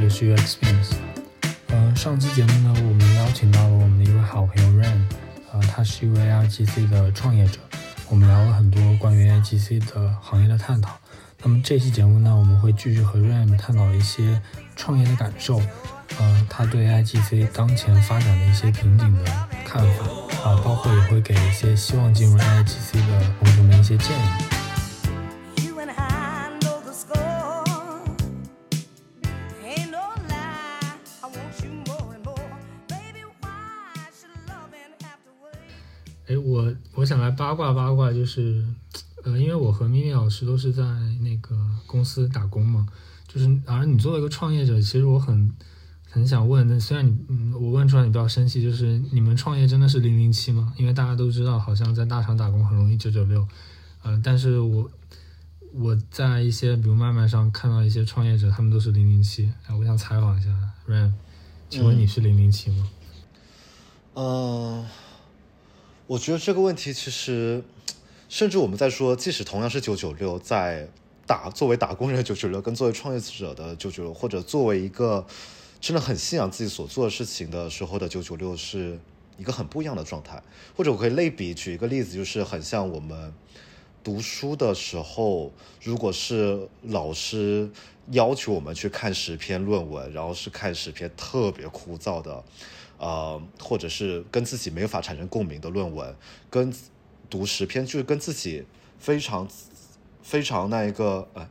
这里是 UX Spins。呃，上期节目呢，我们邀请到了我们的一位好朋友 Ran，呃，他是一位 IGC 的创业者，我们聊了很多关于 IGC 的行业的探讨。那么这期节目呢，我们会继续和 Ran 探讨一些创业的感受，呃，他对 IGC 当前发展的一些瓶颈的看法，啊，包括也会给一些希望进入 IGC 的同学们一些建议。八卦八卦，就是，呃，因为我和咪咪老师都是在那个公司打工嘛，就是，而你作为一个创业者，其实我很很想问，那虽然你，嗯，我问出来你不要生气，就是你们创业真的是零零七吗？因为大家都知道，好像在大厂打工很容易九九六，呃，但是我我在一些比如麦麦上看到一些创业者，他们都是零零七，哎，我想采访一下 Ryan，请问你是零零七吗？嗯。我觉得这个问题其实，甚至我们在说，即使同样是九九六，在打作为打工人的九九六，跟作为创业者的九九六，或者作为一个真的很信仰自己所做的事情的时候的九九六，是一个很不一样的状态。或者我可以类比举一个例子，就是很像我们读书的时候，如果是老师要求我们去看十篇论文，然后是看十篇特别枯燥的。呃，或者是跟自己没有法产生共鸣的论文，跟读十篇就是跟自己非常非常那一个呃，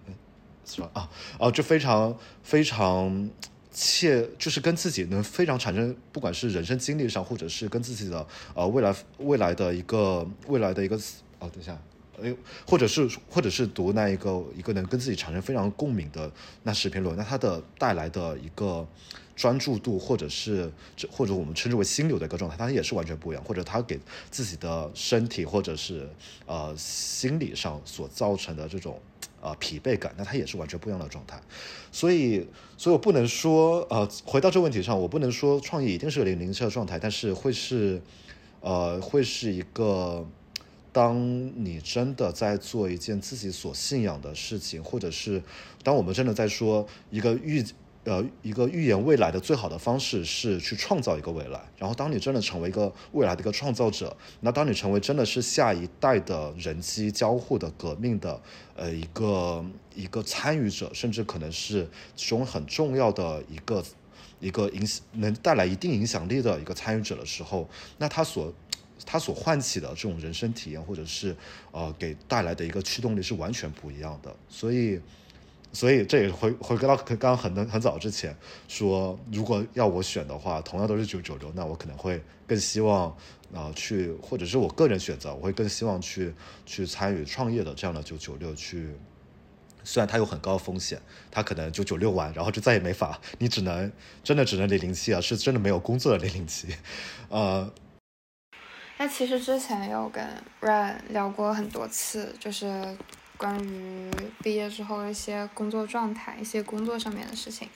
是吧？啊啊，就非常非常切，就是跟自己能非常产生，不管是人生经历上，或者是跟自己的呃未来未来的一个未来的一个哦，等一下，哎，或者是或者是读那一个一个能跟自己产生非常共鸣的那十篇论文，那它的带来的一个。专注度，或者是，或者我们称之为心流的一个状态，它也是完全不一样。或者他给自己的身体，或者是呃心理上所造成的这种呃疲惫感，那它也是完全不一样的状态。所以，所以我不能说呃，回到这个问题上，我不能说创业一定是个零零七的状态，但是会是呃，会是一个，当你真的在做一件自己所信仰的事情，或者是当我们真的在说一个预。呃，一个预言未来的最好的方式是去创造一个未来。然后，当你真的成为一个未来的一个创造者，那当你成为真的是下一代的人机交互的革命的呃一个一个参与者，甚至可能是其中很重要的一个一个影响能带来一定影响力的一个参与者的时候，那他所他所唤起的这种人生体验，或者是呃给带来的一个驱动力是完全不一样的。所以。所以这也回回归到刚刚很很早之前说，如果要我选的话，同样都是九九六，那我可能会更希望啊去，或者是我个人选择，我会更希望去去参与创业的这样的九九六去。虽然它有很高风险，它可能九九六完，然后就再也没法，你只能真的只能零零七啊，是真的没有工作的零零七，呃。那其实之前有跟 Ryan 聊过很多次，就是。关于毕业之后一些工作状态、一些工作上面的事情，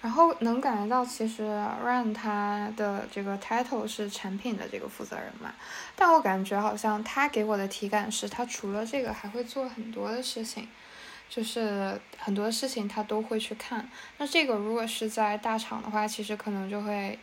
然后能感觉到，其实 Run 他的这个 title 是产品的这个负责人嘛，但我感觉好像他给我的体感是，他除了这个还会做很多的事情，就是很多事情他都会去看。那这个如果是在大厂的话，其实可能就会，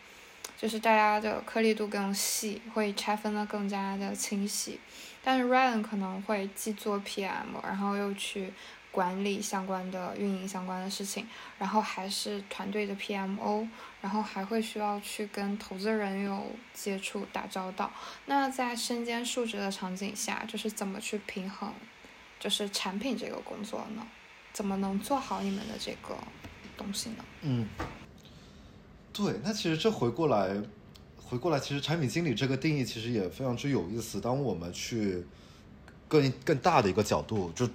就是大家的颗粒度更细，会拆分的更加的清晰。但是 Ryan 可能会既做 PM，然后又去管理相关的运营相关的事情，然后还是团队的 PMO，然后还会需要去跟投资人有接触打交道。那在身兼数职的场景下，就是怎么去平衡，就是产品这个工作呢？怎么能做好你们的这个东西呢？嗯，对，那其实这回过来。回过来，其实产品经理这个定义其实也非常之有意思。当我们去更更大的一个角度，就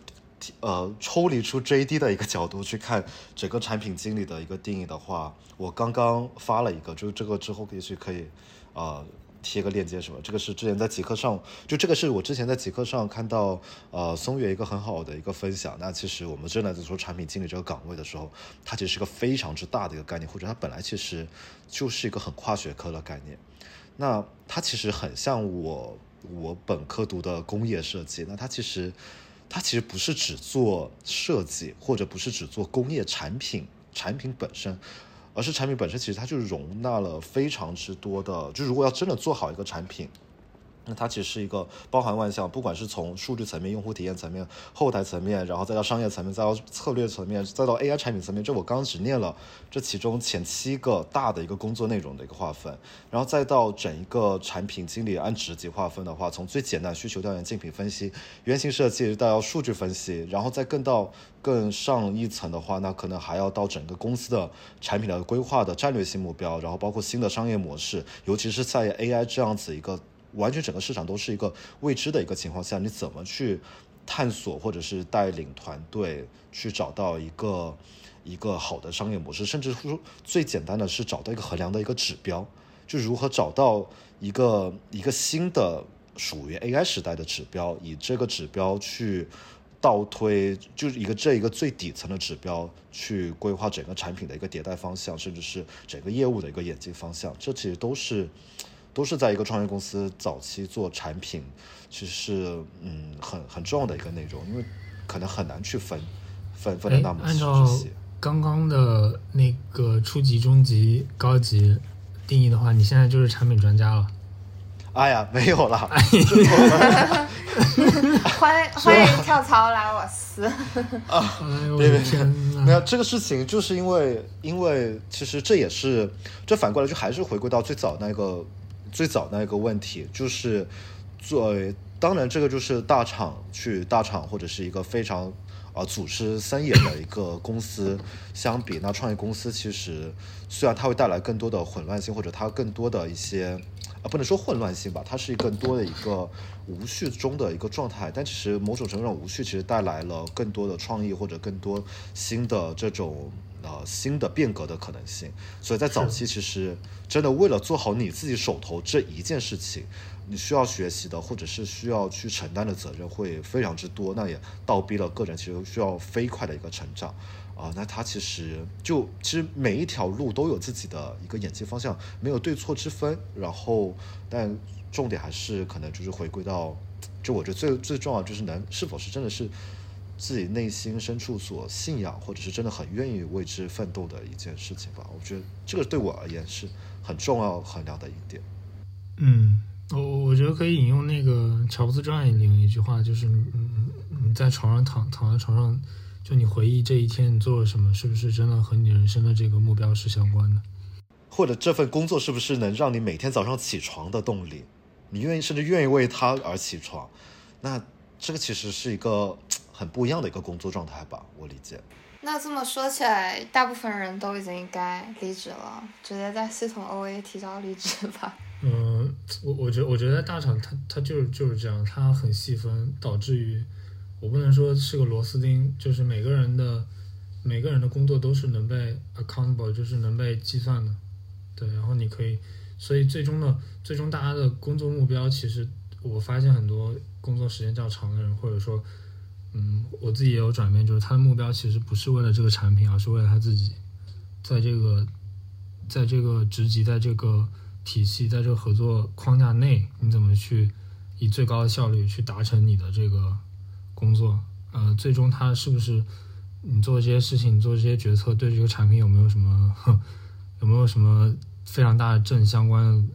呃抽离出 JD 的一个角度去看整个产品经理的一个定义的话，我刚刚发了一个，就是这个之后可以去可以啊。贴个链接什么？这个是之前在极客上，就这个是我之前在极客上看到，呃，松月一个很好的一个分享。那其实我们正在在说产品经理这个岗位的时候，它其实是个非常之大的一个概念，或者它本来其实就是一个很跨学科的概念。那它其实很像我我本科读的工业设计。那它其实它其实不是只做设计，或者不是只做工业产品产品本身。而是产品本身其实它就容纳了非常之多的，就如果要真的做好一个产品。那它其实是一个包含万象，不管是从数据层面、用户体验层面、后台层面，然后再到商业层面，再到策略层面，再到 AI 产品层面，这我刚刚只念了这其中前七个大的一个工作内容的一个划分，然后再到整一个产品经理按职级划分的话，从最简单需求调研、竞品分析、原型设计再到数据分析，然后再更到更上一层的话，那可能还要到整个公司的产品的规划的战略性目标，然后包括新的商业模式，尤其是在 AI 这样子一个。完全整个市场都是一个未知的一个情况下，你怎么去探索或者是带领团队去找到一个一个好的商业模式，甚至说最简单的是找到一个衡量的一个指标，就如何找到一个一个新的属于 AI 时代的指标，以这个指标去倒推，就是一个这一个最底层的指标去规划整个产品的一个迭代方向，甚至是整个业务的一个演进方向，这其实都是。都是在一个创业公司早期做产品，其实是嗯很很重要的一个内容，因为可能很难去分分分的那么细。按照刚刚的那个初级、中级、高级定义的话，你现在就是产品专家了。哎呀，没有了。欢迎欢迎跳槽来我司。啊，别别别，没有这个事情，就是因为因为其实这也是这反过来就还是回归到最早那个。最早那一个问题就是，作为当然这个就是大厂去大厂或者是一个非常啊组织森严的一个公司相比，那创业公司其实虽然它会带来更多的混乱性或者它更多的一些啊不能说混乱性吧，它是更多的一个无序中的一个状态，但其实某种程度上无序其实带来了更多的创意或者更多新的这种。呃，新的变革的可能性，所以在早期其实真的为了做好你自己手头这一件事情，你需要学习的或者是需要去承担的责任会非常之多，那也倒逼了个人其实需要飞快的一个成长啊。那他其实就其实每一条路都有自己的一个演进方向，没有对错之分。然后，但重点还是可能就是回归到，就我觉得最最重要就是能是否是真的是。自己内心深处所信仰，或者是真的很愿意为之奋斗的一件事情吧。我觉得这个对我而言是很重要衡量的一点。嗯，我我觉得可以引用那个乔布斯传里面一句话，就是嗯你在床上躺躺在床上，就你回忆这一天你做了什么，是不是真的和你人生的这个目标是相关的？或者这份工作是不是能让你每天早上起床的动力？你愿意甚至愿意为他而起床？那这个其实是一个。很不一样的一个工作状态吧，我理解。那这么说起来，大部分人都已经该离职了，直接在系统 OA 提交离职吧。嗯，我我觉我觉得大厂它它就是就是这样，它很细分，导致于我不能说是个螺丝钉，就是每个人的每个人的工作都是能被 accountable，就是能被计算的。对，然后你可以，所以最终的最终大家的工作目标，其实我发现很多工作时间较长的人，或者说。嗯，我自己也有转变，就是他的目标其实不是为了这个产品，而是为了他自己，在这个，在这个职级，在这个体系，在这个合作框架内，你怎么去以最高的效率去达成你的这个工作？呃，最终他是不是你做这些事情，做这些决策，对这个产品有没有什么，有没有什么非常大的正相关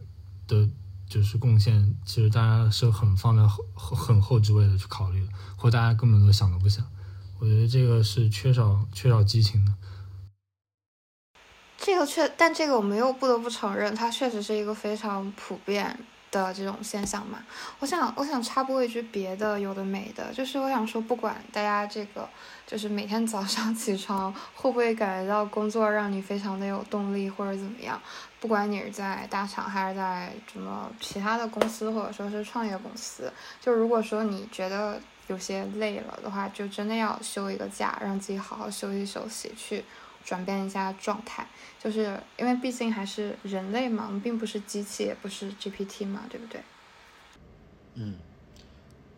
的？就是贡献，其实大家是很放在很很后置位的去考虑的，或大家根本都想都不想。我觉得这个是缺少缺少激情的。这个确，但这个我们又不得不承认，它确实是一个非常普遍。的这种现象嘛，我想我想插播一句别的有的没的，就是我想说，不管大家这个就是每天早上 起床会不会感觉到工作让你非常的有动力或者怎么样，不管你是在大厂还是在什么其他的公司或者说是创业公司，就如果说你觉得有些累了的话，就真的要休一个假，让自己好好休息休息去。转变一下状态，就是因为毕竟还是人类嘛，我们并不是机器，也不是 GPT 嘛，对不对？嗯，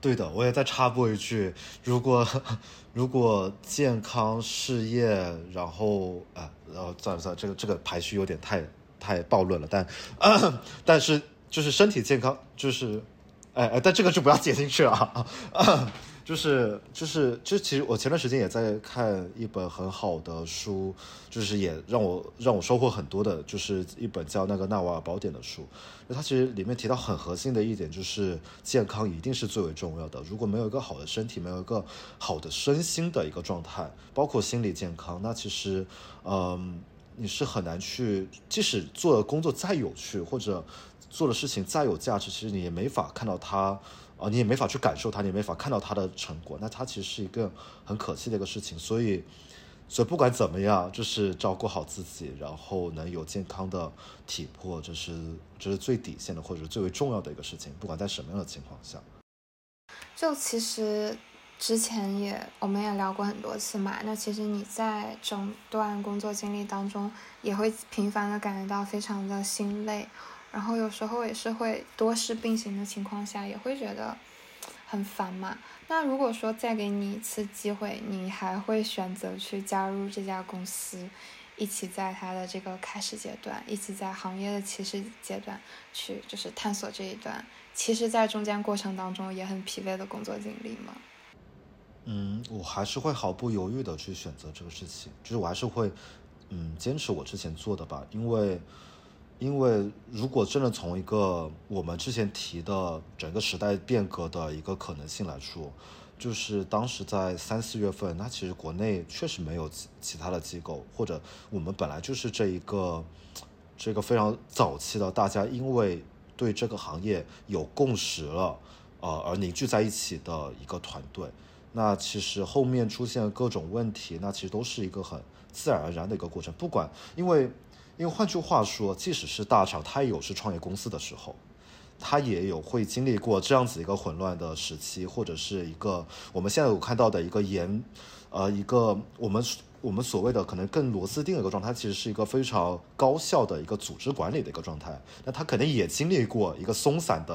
对的，我也再插播一句，如果 如果健康事业，然后啊，然后算了算了，这个这个排序有点太太暴论了，但 但是就是身体健康，就是哎哎，但这个就不要接进去了啊。就是就是就其实我前段时间也在看一本很好的书，就是也让我让我收获很多的，就是一本叫那个《纳瓦尔宝典》的书。那它其实里面提到很核心的一点，就是健康一定是最为重要的。如果没有一个好的身体，没有一个好的身心的一个状态，包括心理健康，那其实嗯你是很难去，即使做的工作再有趣，或者做的事情再有价值，其实你也没法看到它。啊，你也没法去感受它，你也没法看到它的成果，那它其实是一个很可惜的一个事情。所以，所以不管怎么样，就是照顾好自己，然后能有健康的体魄，这是这是最底线的，或者最为重要的一个事情。不管在什么样的情况下，就其实之前也我们也聊过很多次嘛。那其实你在整段工作经历当中，也会频繁的感觉到非常的心累。然后有时候也是会多事并行的情况下，也会觉得很烦嘛。那如果说再给你一次机会，你还会选择去加入这家公司，一起在它的这个开始阶段，一起在行业的起始阶段去就是探索这一段，其实，在中间过程当中也很疲惫的工作经历吗？嗯，我还是会毫不犹豫的去选择这个事情，就是我还是会嗯坚持我之前做的吧，因为。因为如果真的从一个我们之前提的整个时代变革的一个可能性来说，就是当时在三四月份，那其实国内确实没有其其他的机构，或者我们本来就是这一个这个非常早期的，大家因为对这个行业有共识了，呃，而凝聚在一起的一个团队。那其实后面出现各种问题，那其实都是一个很自然而然的一个过程，不管因为。因为换句话说，即使是大厂，它也有是创业公司的时候，它也有会经历过这样子一个混乱的时期，或者是一个我们现在有看到的一个严，呃，一个我们我们所谓的可能更螺丝钉的一个状态，其实是一个非常高效的一个组织管理的一个状态。那它肯定也经历过一个松散的，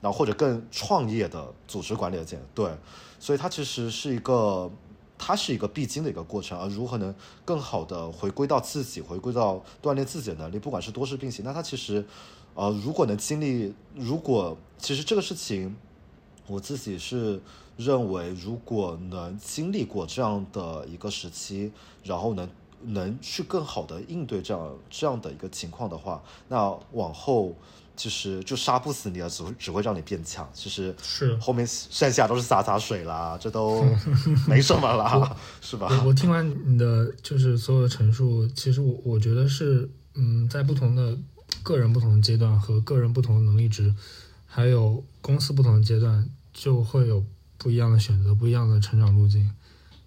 然后或者更创业的组织管理的阶段，对，所以它其实是一个。它是一个必经的一个过程，而如何能更好的回归到自己，回归到锻炼自己的能力，不管是多事并行，那它其实，呃，如果能经历，如果其实这个事情，我自己是认为，如果能经历过这样的一个时期，然后能能去更好的应对这样这样的一个情况的话，那往后。其实就杀不死你了，只会只会让你变强。其实是后面剩下都是洒洒水啦，这都 没什么啦，是吧？我听完你的就是所有的陈述，其实我我觉得是，嗯，在不同的个人不同的阶段和个人不同的能力值，还有公司不同的阶段，就会有不一样的选择，不一样的成长路径。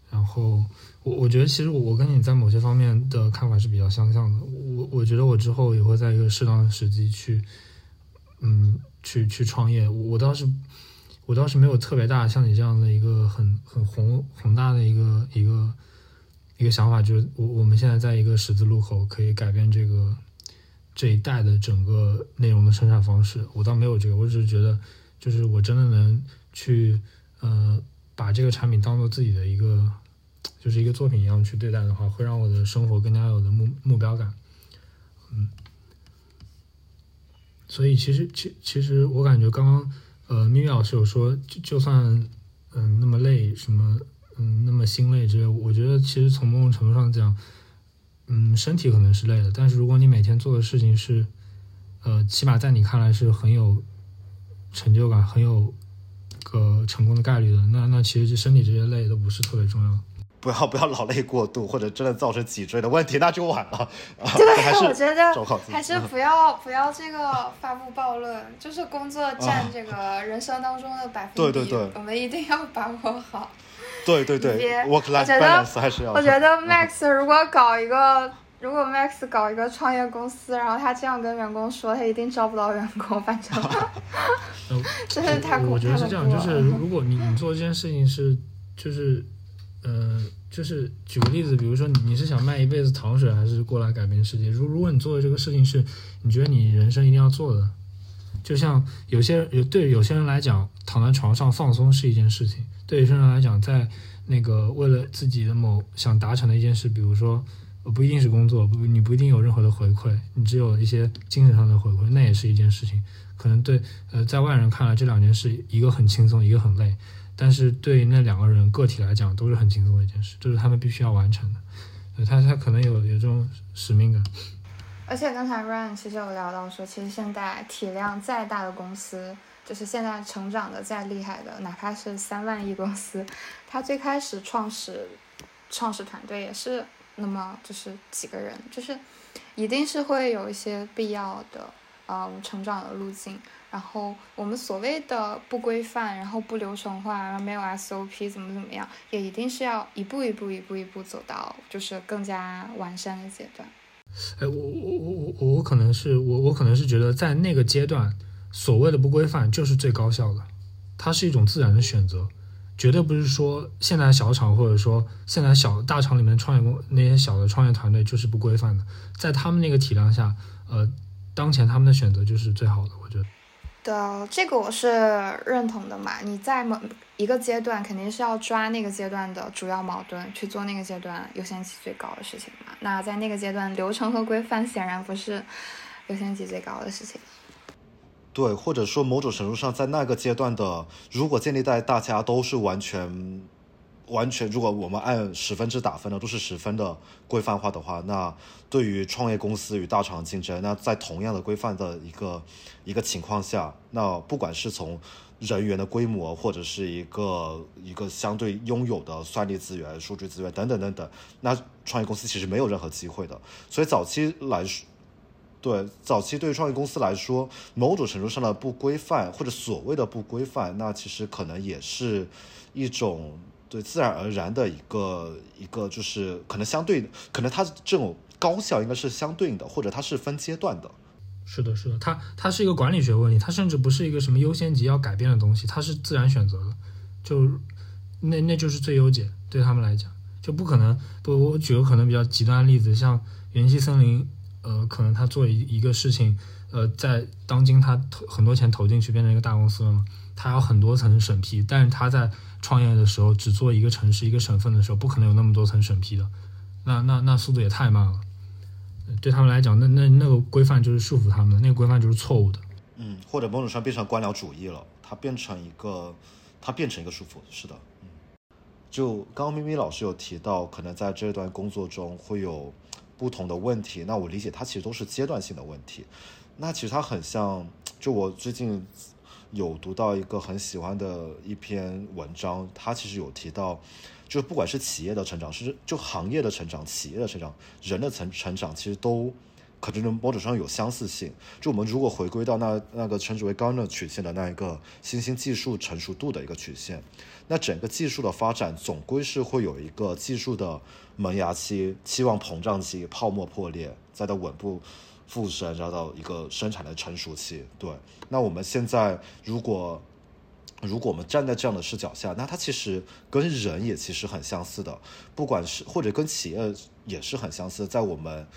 然后我我觉得其实我跟你在某些方面的看法是比较相像的。我我觉得我之后也会在一个适当的时机去。嗯，去去创业，我倒是我倒是没有特别大像你这样的一个很很宏宏大的一个一个一个想法，就是我我们现在在一个十字路口，可以改变这个这一代的整个内容的生产方式。我倒没有这个，我只是觉得，就是我真的能去呃把这个产品当做自己的一个就是一个作品一样去对待的话，会让我的生活更加有的目目标感。嗯。所以其实，其其实我感觉刚刚，呃，咪咪老师有说，就就算，嗯，那么累，什么，嗯，那么心累之类，我觉得其实从某种程度上讲，嗯，身体可能是累的，但是如果你每天做的事情是，呃，起码在你看来是很有成就感、很有个成功的概率的，那那其实身体这些累都不是特别重要。不要不要劳累过度，或者真的造成脊椎的问题，那就晚了。对，我觉得还是不要不要这个发布暴论，就是工作占这个人生当中的百分比，对对对，我们一定要把握好。对对对我觉得还是要。我觉得 Max 如果搞一个，如果 Max 搞一个创业公司，然后他这样跟员工说，他一定招不到员工，反正 真是太我觉得是这样，就是如果你你做这件事情是就是。呃，就是举个例子，比如说你你是想卖一辈子糖水，还是过来改变世界？如如果你做的这个事情是你觉得你人生一定要做的，就像有些有对有些人来讲，躺在床上放松是一件事情；对于生人来讲，在那个为了自己的某想达成的一件事，比如说不一定是工作，不你不一定有任何的回馈，你只有一些精神上的回馈，那也是一件事情。可能对呃在外人看来这两件事一个很轻松，一个很累，但是对那两个人个体来讲都是很轻松的一件事，这是他们必须要完成的。呃，他他可能有有这种使命感。而且刚才 Ryan 其实有聊到说，其实现在体量再大的公司，就是现在成长的再厉害的，哪怕是三万亿公司，它最开始创始创始团队也是那么就是几个人，就是一定是会有一些必要的嗯成长的路径。然后我们所谓的不规范，然后不流程化，然后没有 SOP，怎么怎么样，也一定是要一步一步一步一步走到就是更加完善的阶段。哎，我我我我我可能是我我可能是觉得在那个阶段，所谓的不规范就是最高效的，它是一种自然的选择，绝对不是说现在小厂或者说现在小大厂里面创业公那些小的创业团队就是不规范的，在他们那个体量下，呃，当前他们的选择就是最好的，我觉得。的这个我是认同的嘛，你在某一个阶段肯定是要抓那个阶段的主要矛盾，去做那个阶段优先级最高的事情嘛。那在那个阶段，流程和规范显然不是优先级最高的事情。对，或者说某种程度上，在那个阶段的，如果建立在大家都是完全。完全，如果我们按十分制打分的，都是十分的规范化的话，那对于创业公司与大厂竞争，那在同样的规范的一个一个情况下，那不管是从人员的规模，或者是一个一个相对拥有的算力资源、数据资源等等等等，那创业公司其实没有任何机会的。所以早期来说，对早期对于创业公司来说，某种程度上的不规范或者所谓的不规范，那其实可能也是一种。对，自然而然的一个一个就是可能相对，可能它这种高效应该是相对应的，或者它是分阶段的。是的，是的，它它是一个管理学问题，它甚至不是一个什么优先级要改变的东西，它是自然选择的，就那那就是最优解，对他们来讲就不可能。不，我举个可能比较极端的例子，像元气森林，呃，可能他做一一个事情，呃，在当今他投很多钱投进去，变成一个大公司了嘛，他有很多层审批，但是他在创业的时候只做一个城市一个省份的时候，不可能有那么多层审批的，那那那速度也太慢了。对他们来讲，那那那个规范就是束缚他们的，那个规范就是错误的。嗯，或者某种上变成官僚主义了，它变成一个，它变成一个束缚。是的，嗯。就刚刚咪咪老师有提到，可能在这段工作中会有不同的问题，那我理解它其实都是阶段性的问题。那其实它很像，就我最近。有读到一个很喜欢的一篇文章，它其实有提到，就不管是企业的成长，是就行业的成长、企业的成长、人的成成长，其实都可能某种上有相似性。就我们如果回归到那那个称之为高能曲线的那一个新兴技术成熟度的一个曲线，那整个技术的发展总归是会有一个技术的萌芽期、期望膨胀期、泡沫破裂，再到稳步。复生，然后到一个生产的成熟期。对，那我们现在如果如果我们站在这样的视角下，那它其实跟人也其实很相似的，不管是或者跟企业也是很相似。在我们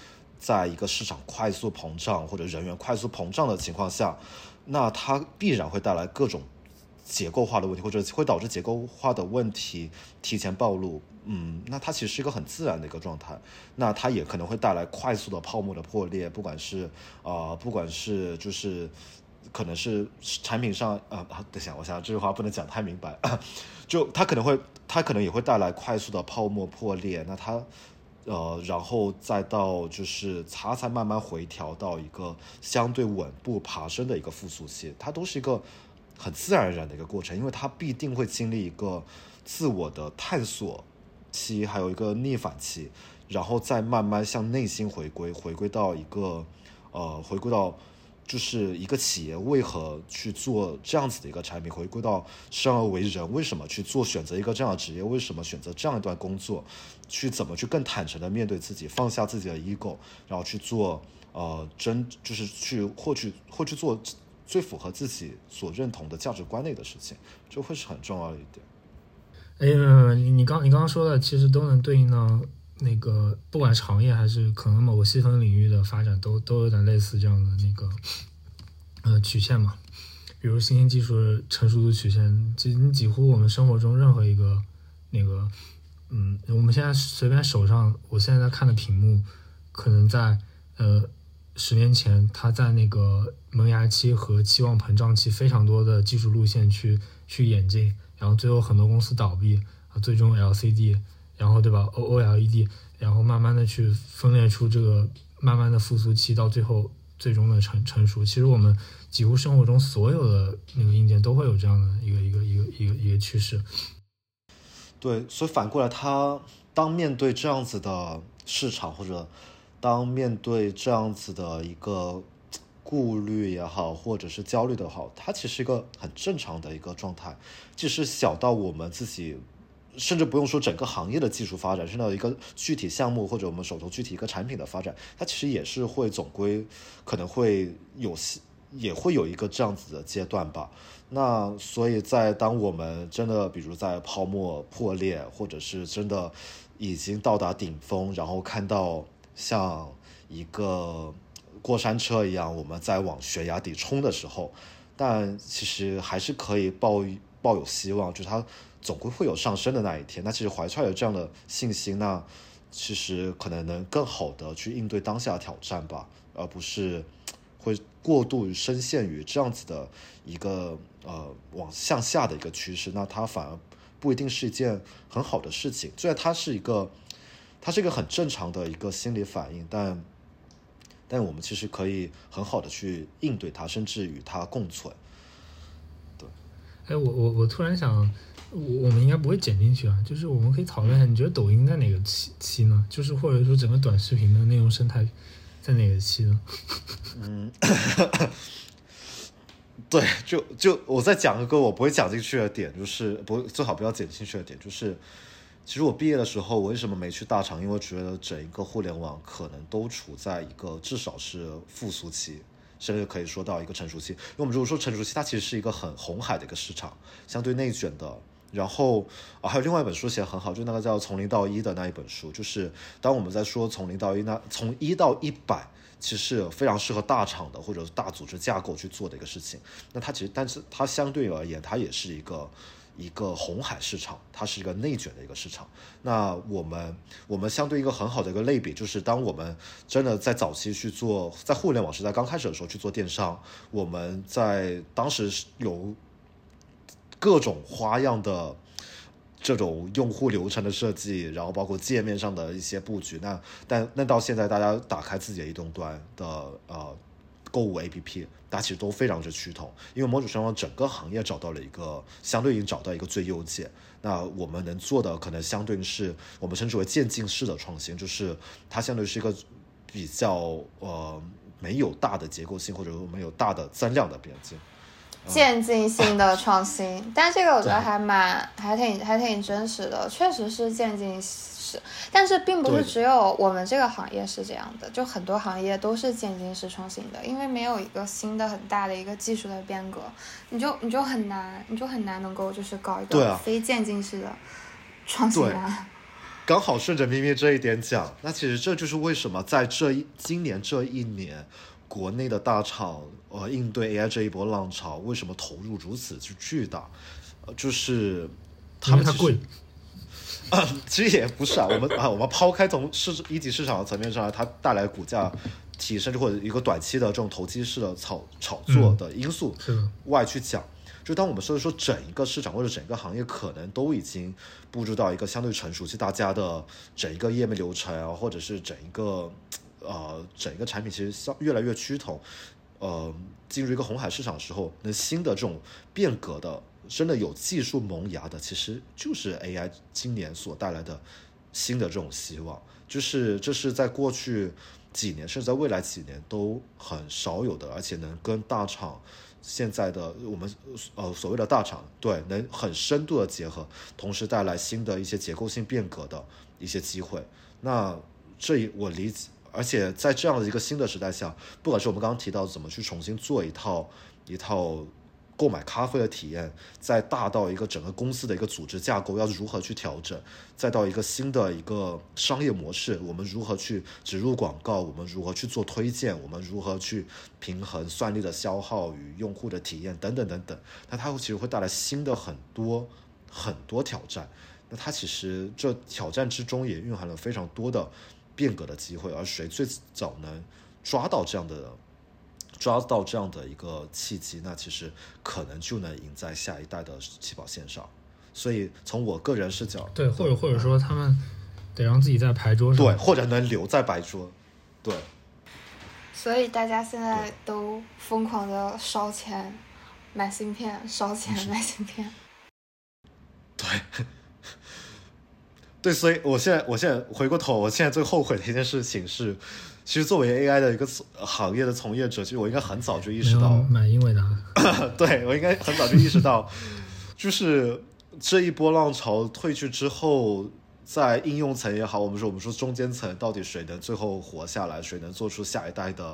在一个市场快速膨胀或者人员快速膨胀的情况下，那它必然会带来各种。结构化的问题，或者会导致结构化的问题提前暴露，嗯，那它其实是一个很自然的一个状态，那它也可能会带来快速的泡沫的破裂，不管是啊，不管是就是可能是产品上啊，等下，我想这句话不能讲太明白，就它可能会，它可能也会带来快速的泡沫破裂，那它呃，然后再到就是它才慢慢回调到一个相对稳步爬升的一个复苏期，它都是一个。很自然而然的一个过程，因为它必定会经历一个自我的探索期，还有一个逆反期，然后再慢慢向内心回归，回归到一个呃，回归到就是一个企业为何去做这样子的一个产品，回归到生而为人为什么去做选择一个这样的职业，为什么选择这样一段工作，去怎么去更坦诚的面对自己，放下自己的 ego，然后去做呃真就是去获取或去做。最符合自己所认同的价值观内的事情，这会是很重要的一点。哎，你你刚你刚刚说的，其实都能对应到那个，不管是行业还是可能某个细分领域的发展，都都有点类似这样的那个呃曲线嘛。比如新兴技术成熟度曲线，几几乎我们生活中任何一个那个，嗯，我们现在随便手上，我现在在看的屏幕，可能在呃。十年前它在那个萌芽期和期望膨胀期非常多的技术路线去去演进，然后最后很多公司倒闭啊，最终 LCD，然后对吧？O OLED，然后慢慢的去分裂出这个慢慢的复苏期，到最后最终的成成熟。其实我们几乎生活中所有的那个硬件都会有这样的一个一个一个一个一个趋势。对，所以反过来，他当面对这样子的市场，或者当面对这样子的一个顾虑也好，或者是焦虑的好，它其实一个很正常的一个状态。即使小到我们自己，甚至不用说整个行业的技术发展，甚至到一个具体项目或者我们手头具体一个产品的发展，它其实也是会总归可能会有也会有一个这样子的阶段吧。那所以在当我们真的，比如在泡沫破裂，或者是真的已经到达顶峰，然后看到像一个过山车一样，我们在往悬崖底冲的时候，但其实还是可以抱抱有希望，就是它总归会有上升的那一天。那其实怀揣有这样的信心，那其实可能能更好的去应对当下挑战吧，而不是会过度深陷于这样子的一个。呃，往向下的一个趋势，那它反而不一定是一件很好的事情。虽然它是一个，它是一个很正常的一个心理反应，但，但我们其实可以很好的去应对它，甚至与它共存。对。哎，我我我突然想，我我们应该不会剪进去啊。就是我们可以讨论一下，你觉得抖音在哪个期期呢？就是或者说整个短视频的内容生态在哪个期呢？嗯。对，就就我再讲一个我不会讲进去的点，就是不最好不要剪进去的点，就是其实我毕业的时候，我为什么没去大厂？因为我觉得整一个互联网可能都处在一个至少是复苏期，甚至可以说到一个成熟期。因为我们如果说成熟期，它其实是一个很红海的一个市场，相对内卷的。然后啊，还有另外一本书写的很好，就那个叫《从零到一》的那一本书，就是当我们在说从零到一，那从一到一百。其实非常适合大厂的或者大组织架构去做的一个事情。那它其实，但是它相对而言，它也是一个一个红海市场，它是一个内卷的一个市场。那我们我们相对一个很好的一个类比，就是当我们真的在早期去做，在互联网时代刚开始的时候去做电商，我们在当时有各种花样的。这种用户流程的设计，然后包括界面上的一些布局，那但那到现在，大家打开自己的移动端的呃购物 APP，大家其实都非常之趋同，因为某种程度上整个行业找到了一个相对应找到一个最优解。那我们能做的可能相对应是我们称之为渐进式的创新，就是它相对是一个比较呃没有大的结构性或者说没有大的增量的变进。渐进性的创新，但这个我觉得还蛮还挺还挺真实的，确实是渐进式，但是并不是只有我们这个行业是这样的，就很多行业都是渐进式创新的，因为没有一个新的很大的一个技术的变革，你就你就很难，你就很难能够就是搞一个非渐进式的创新啊。刚好顺着咪咪这一点讲，那其实这就是为什么在这一今年这一年。国内的大厂，呃，应对 AI 这一波浪潮，为什么投入如此之巨大？呃，就是他们其实，啊，其实也不是啊。我们啊，我们抛开从市一级市场的层面上来，它带来股价提升，或者一个短期的这种投机式的炒炒作的因素外去讲，就当我们说说整一个市场或者整个行业可能都已经步入到一个相对成熟期，大家的整一个页面流程啊，或者是整一个。呃，整个产品其实相越来越趋同，呃，进入一个红海市场的时候，那新的这种变革的，真的有技术萌芽的，其实就是 AI 今年所带来的新的这种希望，就是这是在过去几年，甚至在未来几年都很少有的，而且能跟大厂现在的我们呃所谓的大厂对，能很深度的结合，同时带来新的一些结构性变革的一些机会。那这我理解。而且在这样的一个新的时代下，不管是我们刚刚提到怎么去重新做一套一套购买咖啡的体验，再大到一个整个公司的一个组织架构要如何去调整，再到一个新的一个商业模式，我们如何去植入广告，我们如何去做推荐，我们如何去平衡算力的消耗与用户的体验等等等等，那它其实会带来新的很多很多挑战。那它其实这挑战之中也蕴含了非常多的。变革的机会，而谁最早能抓到这样的抓到这样的一个契机，那其实可能就能赢在下一代的起跑线上。所以从我个人视角，对，或者或者说他们得让自己在牌桌上，对，或者能留在牌桌，对。所以大家现在都疯狂的烧钱买芯片，烧钱买芯片。对，对，所以我现在，我现在回过头，我现在最后悔的一件事情是，其实作为 AI 的一个行业的从业者，其实我应该很早就意识到买英伟达。对我应该很早就意识到，就是这一波浪潮退去之后，在应用层也好，我们说我们说中间层到底谁能最后活下来，谁能做出下一代的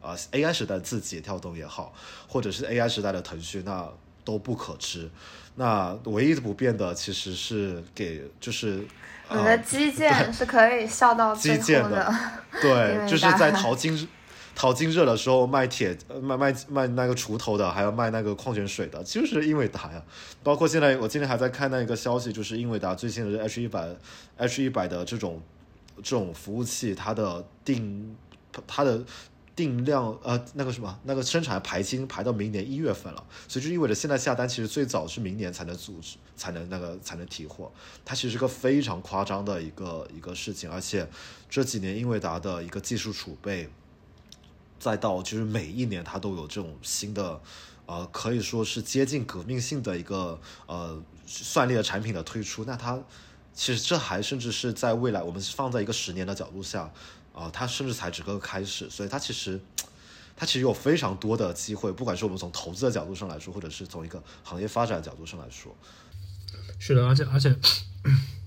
啊 AI 时代自己跳动也好，或者是 AI 时代的腾讯，那都不可知。那唯一的不变的其实是给就是。你的基建是可以笑到基建的，对，就是在淘金淘金热的时候卖铁卖卖卖那个锄头的，还要卖那个矿泉水的，就是英伟达呀。包括现在我今天还在看那个消息，就是英伟达最新的 H 一百 H 一百的这种这种服务器，它的定它的。定量呃那个什么那个生产排期排到明年一月份了，所以就意味着现在下单其实最早是明年才能组织才能那个才能提货，它其实是个非常夸张的一个一个事情，而且这几年英伟达的一个技术储备，再到就是每一年它都有这种新的呃可以说是接近革命性的一个呃算力的产品的推出，那它其实这还甚至是在未来我们放在一个十年的角度下。啊，它甚至才只个开始，所以它其实，它其实有非常多的机会，不管是我们从投资的角度上来说，或者是从一个行业发展的角度上来说。是的，而且而且，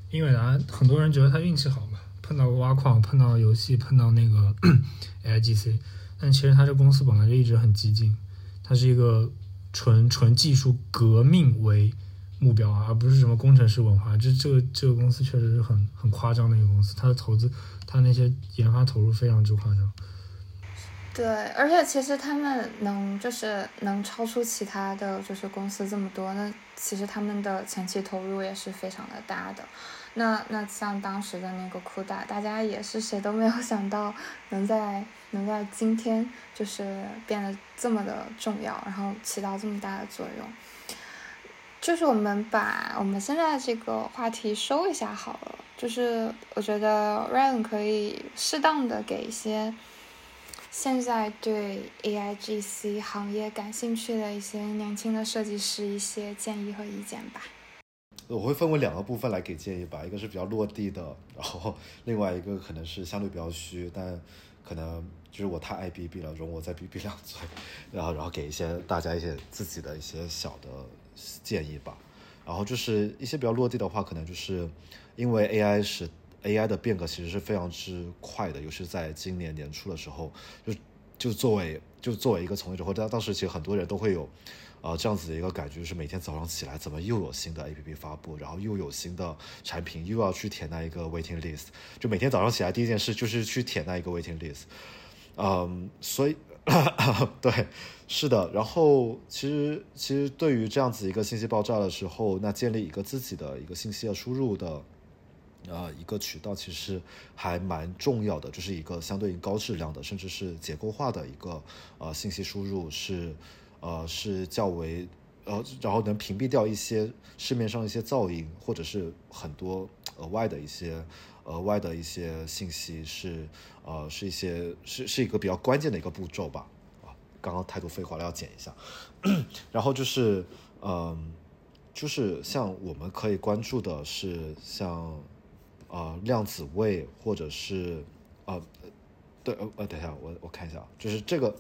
英伟达很多人觉得他运气好嘛，碰到挖矿，碰到游戏，碰到那个 AIGC，但其实他这公司本来就一直很激进，它是一个纯纯技术革命为目标啊，而不是什么工程师文化。这这个这个公司确实是很很夸张的一个公司，它的投资。他那些研发投入非常之夸张，对，而且其实他们能就是能超出其他的就是公司这么多，那其实他们的前期投入也是非常的大的。那那像当时的那个酷大，大家也是谁都没有想到能在能在今天就是变得这么的重要，然后起到这么大的作用。就是我们把我们现在这个话题收一下好了。就是我觉得 Ryan 可以适当的给一些现在对 AIGC 行业感兴趣的一些年轻的设计师一些建议和意见吧。我会分为两个部分来给建议吧，一个是比较落地的，然后 另外一个可能是相对比较虚，但可能就是我太爱 BB 了，容我再 BB 两嘴，然后然后给一些大家一些自己的一些小的建议吧。然后就是一些比较落地的话，可能就是。因为 AI 是 AI 的变革，其实是非常之快的，尤其是在今年年初的时候，就就作为就作为一个从业者，或者当时其实很多人都会有，呃这样子的一个感觉，就是每天早上起来，怎么又有新的 APP 发布，然后又有新的产品，又要去填那一个 waiting list，就每天早上起来第一件事就是去填那一个 waiting list，嗯，所以 对，是的，然后其实其实对于这样子一个信息爆炸的时候，那建立一个自己的一个信息的输入的。呃，一个渠道其实还蛮重要的，就是一个相对于高质量的，甚至是结构化的一个呃信息输入是，呃是较为呃，然后能屏蔽掉一些市面上一些噪音，或者是很多额外的一些额外的一些信息是呃是一些是是一个比较关键的一个步骤吧。啊，刚刚太多废话了，要剪一下。然后就是嗯，就是像我们可以关注的是像。呃，量子位或者是，呃，对，呃，呃，等一下，我我看一下，就是这个，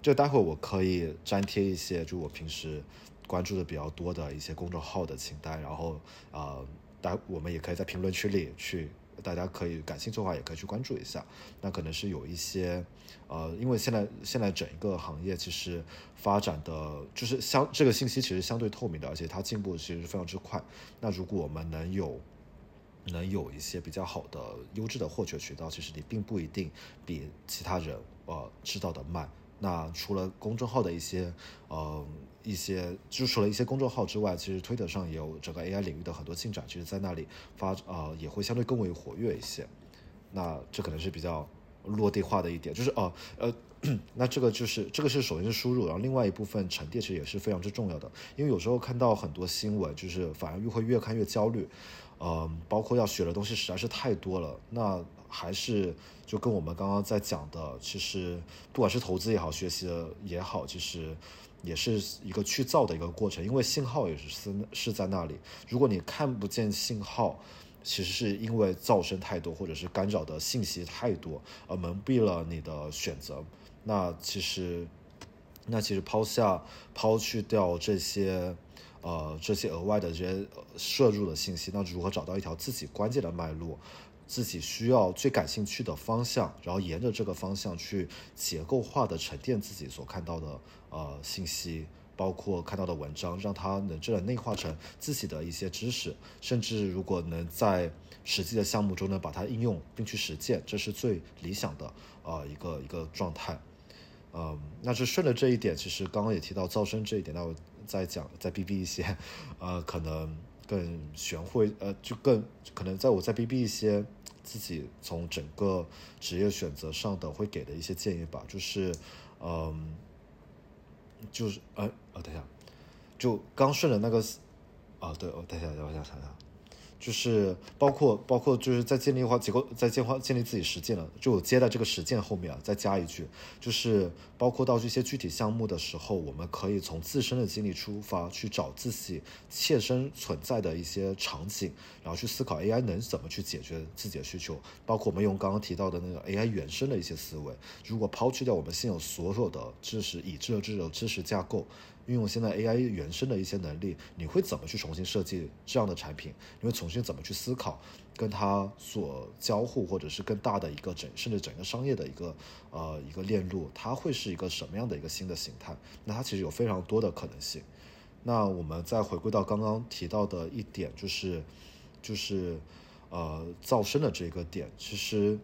这待会我可以粘贴一些，就我平时关注的比较多的一些公众号的清单，然后，呃，待我们也可以在评论区里去，大家可以感兴趣的话也可以去关注一下。那可能是有一些，呃，因为现在现在整一个行业其实发展的就是相这个信息其实相对透明的，而且它进步其实非常之快。那如果我们能有能有一些比较好的优质的获取渠道，其实你并不一定比其他人呃知道的慢。那除了公众号的一些呃一些，就除了一些公众号之外，其实推特上也有整个 AI 领域的很多进展，其实在那里发呃也会相对更为活跃一些。那这可能是比较落地化的一点，就是哦呃，那这个就是这个是首先是输入，然后另外一部分沉淀其实也是非常之重要的，因为有时候看到很多新闻，就是反而越会越看越焦虑，嗯，包括要学的东西实在是太多了，那还是就跟我们刚刚在讲的，其实不管是投资也好，学习的也好，其实也是一个去造的一个过程，因为信号也是是是在那里，如果你看不见信号。其实是因为噪声太多，或者是干扰的信息太多，而蒙蔽了你的选择。那其实，那其实抛下、抛去掉这些，呃，这些额外的这些摄入的信息，那如何找到一条自己关键的脉络，自己需要最感兴趣的方向，然后沿着这个方向去结构化的沉淀自己所看到的呃信息。包括看到的文章，让它能真的内化成自己的一些知识，甚至如果能在实际的项目中呢把它应用并去实践，这是最理想的呃一个一个状态。嗯，那就顺着这一点，其实刚刚也提到噪声这一点，那我再讲再逼逼一些，呃，可能更玄会，呃，就更可能在我再逼逼一些自己从整个职业选择上的会给的一些建议吧，就是嗯。就是，呃，哦，等一下，就刚顺着那个，啊，对，我，等一下，等一下，想想。就是包括包括就是在建立化结构，在建化建立自己实践了，就我接在这个实践后面啊，再加一句，就是包括到这些具体项目的时候，我们可以从自身的经历出发，去找自己切身存在的一些场景，然后去思考 AI 能怎么去解决自己的需求。包括我们用刚刚提到的那个 AI 原生的一些思维，如果抛去掉我们现有所有的知识，已知的这种知识架构。运用现在 AI 原生的一些能力，你会怎么去重新设计这样的产品？你会重新怎么去思考，跟它所交互，或者是更大的一个整，甚至整个商业的一个呃一个链路，它会是一个什么样的一个新的形态？那它其实有非常多的可能性。那我们再回归到刚刚提到的一点，就是就是呃噪声的这个点，其实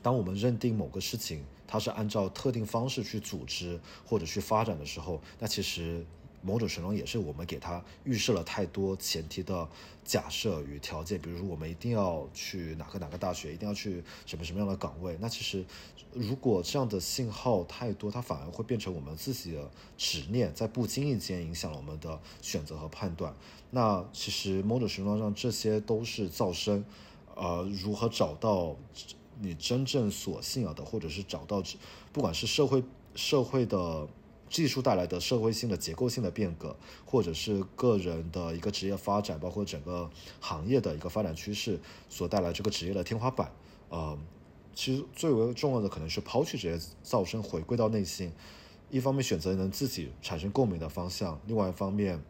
当我们认定某个事情。它是按照特定方式去组织或者去发展的时候，那其实某种程度也是我们给它预设了太多前提的假设与条件。比如说，我们一定要去哪个哪个大学，一定要去什么什么样的岗位。那其实，如果这样的信号太多，它反而会变成我们自己的执念，在不经意间影响了我们的选择和判断。那其实某种程度上，这些都是噪声。呃，如何找到？你真正所信仰的，或者是找到，不管是社会社会的技术带来的社会性的结构性的变革，或者是个人的一个职业发展，包括整个行业的一个发展趋势所带来这个职业的天花板，呃，其实最为重要的可能是抛去这些噪声，回归到内心，一方面选择能自己产生共鸣的方向，另外一方面，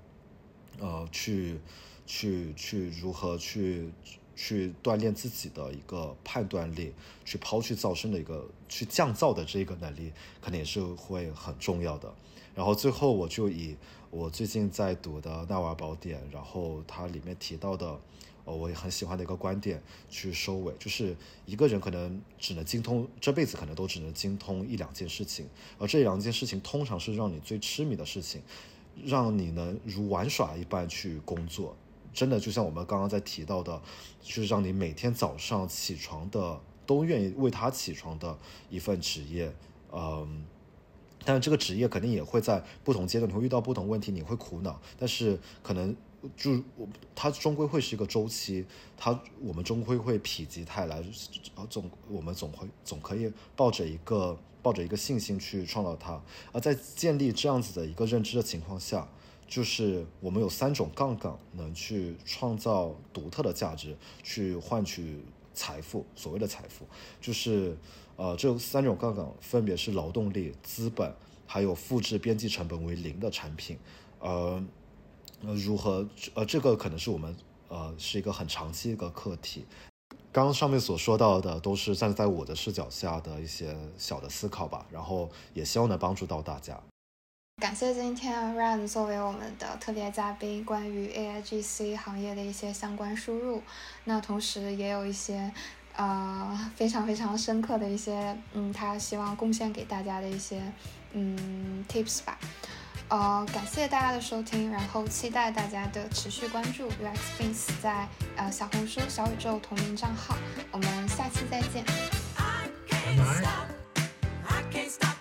呃，去去去如何去。去锻炼自己的一个判断力，去抛去噪声的一个去降噪的这个能力，可能也是会很重要的。然后最后我就以我最近在读的《纳瓦宝典》，然后它里面提到的，呃，我也很喜欢的一个观点去收尾，就是一个人可能只能精通这辈子可能都只能精通一两件事情，而这两件事情通常是让你最痴迷的事情，让你能如玩耍一般去工作。真的就像我们刚刚在提到的，就是让你每天早上起床的都愿意为他起床的一份职业，嗯，但这个职业肯定也会在不同阶段你会遇到不同问题，你会苦恼，但是可能就我它终归会是一个周期，它我们终归会否极泰来，总我们总会总可以抱着一个抱着一个信心去创造它，而在建立这样子的一个认知的情况下。就是我们有三种杠杆能去创造独特的价值，去换取财富。所谓的财富，就是呃，这三种杠杆分别是劳动力、资本，还有复制边际成本为零的产品。呃，如何？呃，这个可能是我们呃是一个很长期一个课题。刚刚上面所说到的都是站在我的视角下的一些小的思考吧，然后也希望能帮助到大家。感谢今天 Ran 作为我们的特别嘉宾，关于 AIGC 行业的一些相关输入，那同时也有一些呃非常非常深刻的一些嗯，他希望贡献给大家的一些嗯 tips 吧。呃，感谢大家的收听，然后期待大家的持续关注 UX f i n s 在呃小红书、小宇宙同名账号，我们下期再见。拜拜。